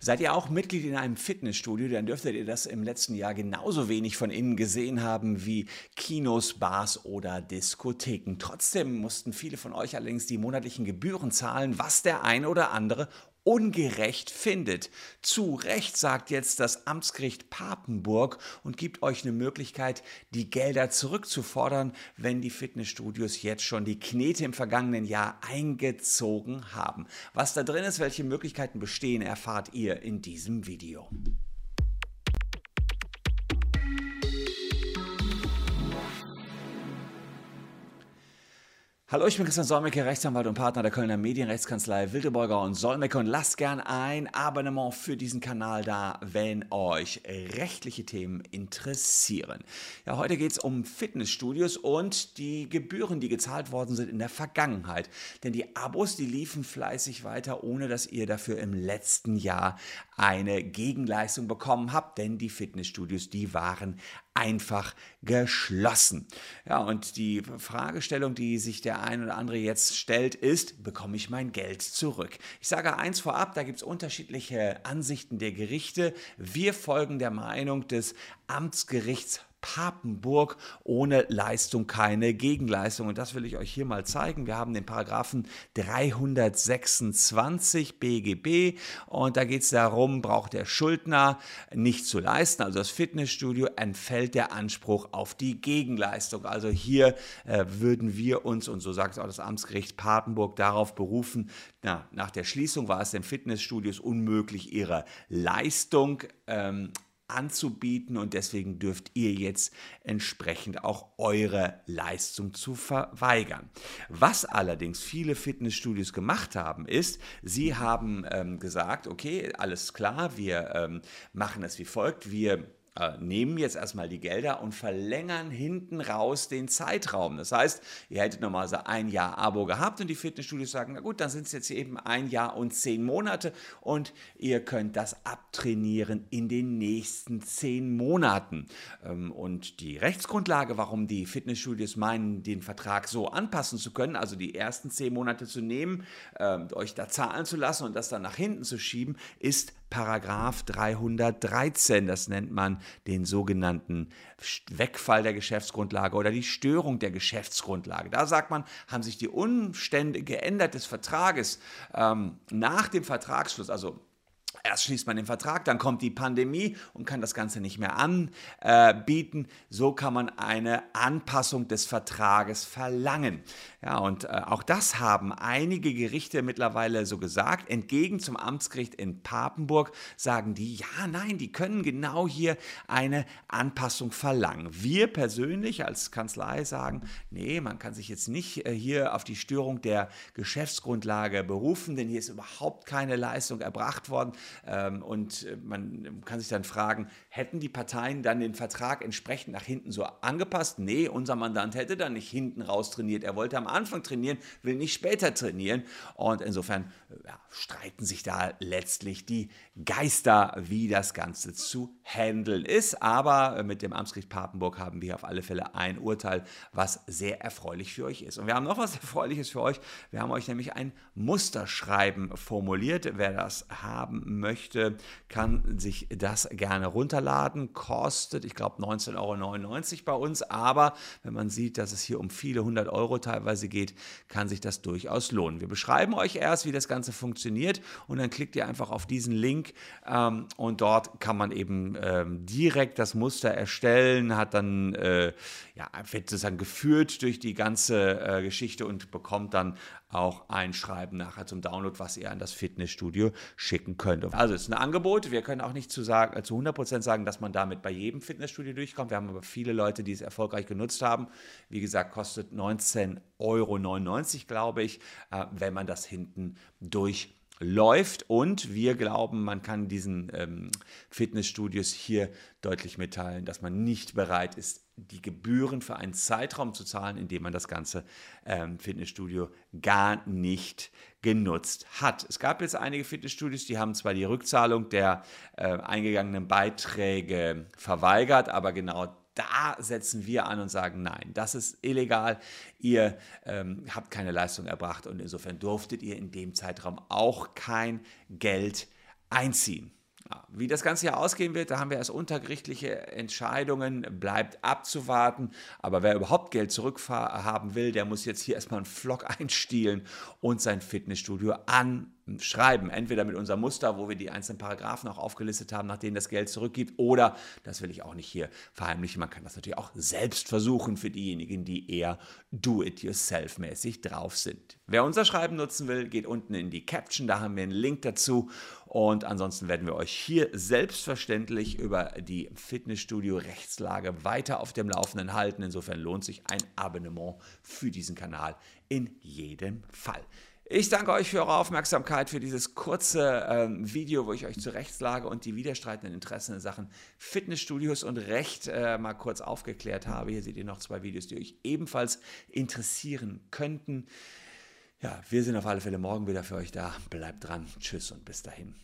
Seid ihr auch Mitglied in einem Fitnessstudio, dann dürftet ihr das im letzten Jahr genauso wenig von innen gesehen haben wie Kinos, Bars oder Diskotheken. Trotzdem mussten viele von euch allerdings die monatlichen Gebühren zahlen, was der eine oder andere ungerecht findet. Zu Recht sagt jetzt das Amtsgericht Papenburg und gibt euch eine Möglichkeit, die Gelder zurückzufordern, wenn die Fitnessstudios jetzt schon die Knete im vergangenen Jahr eingezogen haben. Was da drin ist, welche Möglichkeiten bestehen, erfahrt ihr in diesem Video. Hallo, ich bin Christian Solmecke, Rechtsanwalt und Partner der Kölner Medienrechtskanzlei Wildeborger und Solmecke und lasst gern ein Abonnement für diesen Kanal da, wenn euch rechtliche Themen interessieren. Ja, heute geht es um Fitnessstudios und die Gebühren, die gezahlt worden sind in der Vergangenheit. Denn die Abos, die liefen fleißig weiter, ohne dass ihr dafür im letzten Jahr eine Gegenleistung bekommen habt, denn die Fitnessstudios, die waren einfach geschlossen. Ja, und die Fragestellung, die sich der ein oder andere jetzt stellt, ist, bekomme ich mein Geld zurück? Ich sage eins vorab, da gibt es unterschiedliche Ansichten der Gerichte. Wir folgen der Meinung des Amtsgerichts Papenburg ohne Leistung keine Gegenleistung. Und das will ich euch hier mal zeigen. Wir haben den Paragraphen 326 BGB und da geht es darum, braucht der Schuldner nicht zu leisten, also das Fitnessstudio, entfällt der Anspruch auf die Gegenleistung. Also hier äh, würden wir uns, und so sagt es auch das Amtsgericht Papenburg, darauf berufen, na, nach der Schließung war es den Fitnessstudios unmöglich, ihre Leistung ähm, anzubieten und deswegen dürft ihr jetzt entsprechend auch eure Leistung zu verweigern. Was allerdings viele Fitnessstudios gemacht haben, ist, sie haben ähm, gesagt, okay, alles klar, wir ähm, machen es wie folgt, wir äh, nehmen jetzt erstmal die Gelder und verlängern hinten raus den Zeitraum. Das heißt, ihr hättet normalerweise ein Jahr Abo gehabt und die Fitnessstudios sagen, na gut, dann sind es jetzt eben ein Jahr und zehn Monate und ihr könnt das abtrainieren in den nächsten zehn Monaten. Ähm, und die Rechtsgrundlage, warum die Fitnessstudios meinen, den Vertrag so anpassen zu können, also die ersten zehn Monate zu nehmen, ähm, euch da zahlen zu lassen und das dann nach hinten zu schieben, ist Paragraph 313. Das nennt man den sogenannten Wegfall der Geschäftsgrundlage oder die Störung der Geschäftsgrundlage. Da sagt man, haben sich die Umstände geändert des Vertrages ähm, nach dem Vertragsschluss, also Erst schließt man den Vertrag, dann kommt die Pandemie und kann das Ganze nicht mehr anbieten. So kann man eine Anpassung des Vertrages verlangen. Ja, und äh, auch das haben einige Gerichte mittlerweile so gesagt. Entgegen zum Amtsgericht in Papenburg sagen die, ja, nein, die können genau hier eine Anpassung verlangen. Wir persönlich als Kanzlei sagen, nee, man kann sich jetzt nicht äh, hier auf die Störung der Geschäftsgrundlage berufen, denn hier ist überhaupt keine Leistung erbracht worden. Ähm, und äh, man kann sich dann fragen, hätten die Parteien dann den Vertrag entsprechend nach hinten so angepasst? Nee, unser Mandant hätte dann nicht hinten raus trainiert. Er wollte am Anfang trainieren, will nicht später trainieren. Und insofern äh, ja, streiten sich da letztlich die Geister, wie das Ganze zu handeln ist. Aber äh, mit dem Amtsgericht Papenburg haben wir auf alle Fälle ein Urteil, was sehr erfreulich für euch ist. Und wir haben noch was Erfreuliches für euch. Wir haben euch nämlich ein Musterschreiben formuliert. Wer das haben möchte, kann sich das gerne runterladen. Kostet, ich glaube, 19,99 Euro bei uns. Aber wenn man sieht, dass es hier um viele hundert Euro teilweise geht, kann sich das durchaus lohnen. Wir beschreiben euch erst, wie das Ganze funktioniert und dann klickt ihr einfach auf diesen Link ähm, und dort kann man eben ähm, direkt das Muster erstellen, hat dann, äh, ja, wird sozusagen geführt durch die ganze äh, Geschichte und bekommt dann auch ein Schreiben nachher zum Download, was ihr an das Fitnessstudio schicken könnt. Also es ist ein Angebot. Wir können auch nicht zu, sagen, äh, zu 100% sagen, dass man damit bei jedem Fitnessstudio durchkommt. Wir haben aber viele Leute, die es erfolgreich genutzt haben. Wie gesagt, kostet 19,99 Euro, glaube ich, äh, wenn man das hinten durch läuft und wir glauben, man kann diesen ähm, Fitnessstudios hier deutlich mitteilen, dass man nicht bereit ist, die Gebühren für einen Zeitraum zu zahlen, in dem man das ganze ähm, Fitnessstudio gar nicht genutzt hat. Es gab jetzt einige Fitnessstudios, die haben zwar die Rückzahlung der äh, eingegangenen Beiträge verweigert, aber genau da setzen wir an und sagen, nein, das ist illegal, ihr ähm, habt keine Leistung erbracht und insofern durftet ihr in dem Zeitraum auch kein Geld einziehen. Wie das Ganze hier ausgehen wird, da haben wir erst untergerichtliche Entscheidungen, bleibt abzuwarten. Aber wer überhaupt Geld zurückhaben will, der muss jetzt hier erstmal einen Vlog einstielen und sein Fitnessstudio anschreiben. Entweder mit unserem Muster, wo wir die einzelnen Paragraphen auch aufgelistet haben, nach denen das Geld zurückgibt, oder, das will ich auch nicht hier verheimlichen, man kann das natürlich auch selbst versuchen für diejenigen, die eher do-it-yourself-mäßig drauf sind. Wer unser Schreiben nutzen will, geht unten in die Caption, da haben wir einen Link dazu. Und ansonsten werden wir euch hier selbstverständlich über die Fitnessstudio-Rechtslage weiter auf dem Laufenden halten. Insofern lohnt sich ein Abonnement für diesen Kanal in jedem Fall. Ich danke euch für eure Aufmerksamkeit, für dieses kurze ähm, Video, wo ich euch zur Rechtslage und die widerstreitenden Interessen in Sachen Fitnessstudios und Recht äh, mal kurz aufgeklärt habe. Hier seht ihr noch zwei Videos, die euch ebenfalls interessieren könnten. Ja, wir sind auf alle Fälle morgen wieder für euch da. Bleibt dran. Tschüss und bis dahin.